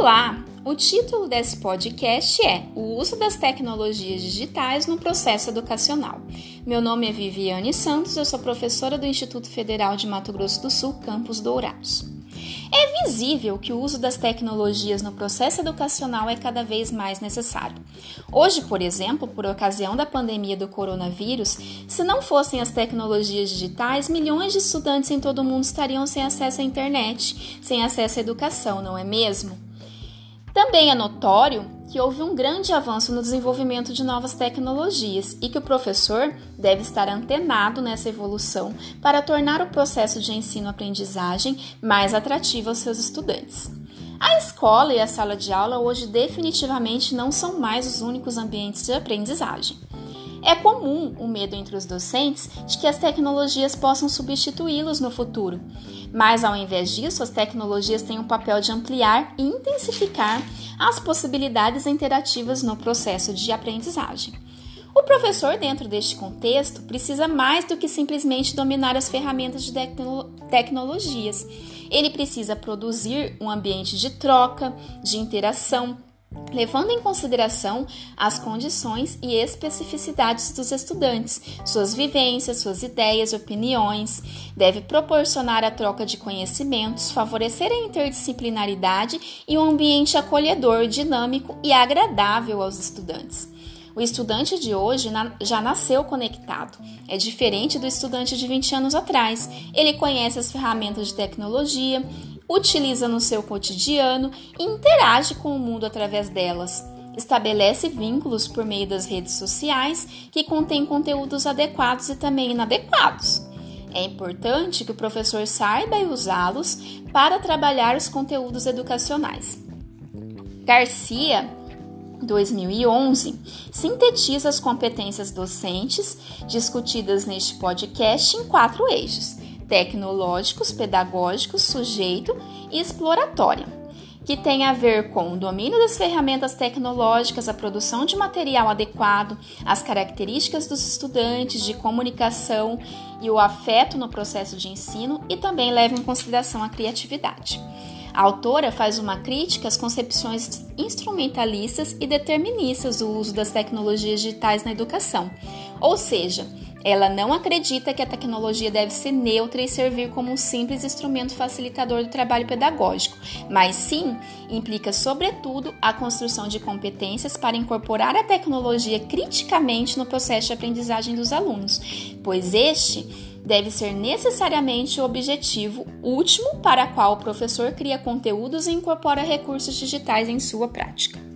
Olá! O título desse podcast é O uso das tecnologias digitais no processo educacional. Meu nome é Viviane Santos, eu sou professora do Instituto Federal de Mato Grosso do Sul, Campus Dourados. É visível que o uso das tecnologias no processo educacional é cada vez mais necessário. Hoje, por exemplo, por ocasião da pandemia do coronavírus, se não fossem as tecnologias digitais, milhões de estudantes em todo o mundo estariam sem acesso à internet, sem acesso à educação, não é mesmo? Também é notório que houve um grande avanço no desenvolvimento de novas tecnologias e que o professor deve estar antenado nessa evolução para tornar o processo de ensino-aprendizagem mais atrativo aos seus estudantes. A escola e a sala de aula hoje definitivamente não são mais os únicos ambientes de aprendizagem. É comum o medo entre os docentes de que as tecnologias possam substituí-los no futuro, mas ao invés disso, as tecnologias têm o papel de ampliar e intensificar as possibilidades interativas no processo de aprendizagem. O professor, dentro deste contexto, precisa mais do que simplesmente dominar as ferramentas de tecnologias. Ele precisa produzir um ambiente de troca, de interação, levando em consideração as condições e especificidades dos estudantes, suas vivências, suas ideias, opiniões, deve proporcionar a troca de conhecimentos, favorecer a interdisciplinaridade e um ambiente acolhedor, dinâmico e agradável aos estudantes. O estudante de hoje já nasceu conectado. É diferente do estudante de 20 anos atrás. Ele conhece as ferramentas de tecnologia, utiliza no seu cotidiano e interage com o mundo através delas. Estabelece vínculos por meio das redes sociais que contêm conteúdos adequados e também inadequados. É importante que o professor saiba usá-los para trabalhar os conteúdos educacionais. Garcia 2011 sintetiza as competências docentes discutidas neste podcast em quatro eixos: tecnológicos, pedagógicos, sujeito e exploratória, que tem a ver com o domínio das ferramentas tecnológicas, a produção de material adequado, as características dos estudantes de comunicação e o afeto no processo de ensino e também leva em consideração a criatividade. A autora faz uma crítica às concepções instrumentalistas e deterministas do uso das tecnologias digitais na educação, ou seja, ela não acredita que a tecnologia deve ser neutra e servir como um simples instrumento facilitador do trabalho pedagógico, mas sim implica, sobretudo, a construção de competências para incorporar a tecnologia criticamente no processo de aprendizagem dos alunos, pois este deve ser necessariamente o objetivo último para qual o professor cria conteúdos e incorpora recursos digitais em sua prática.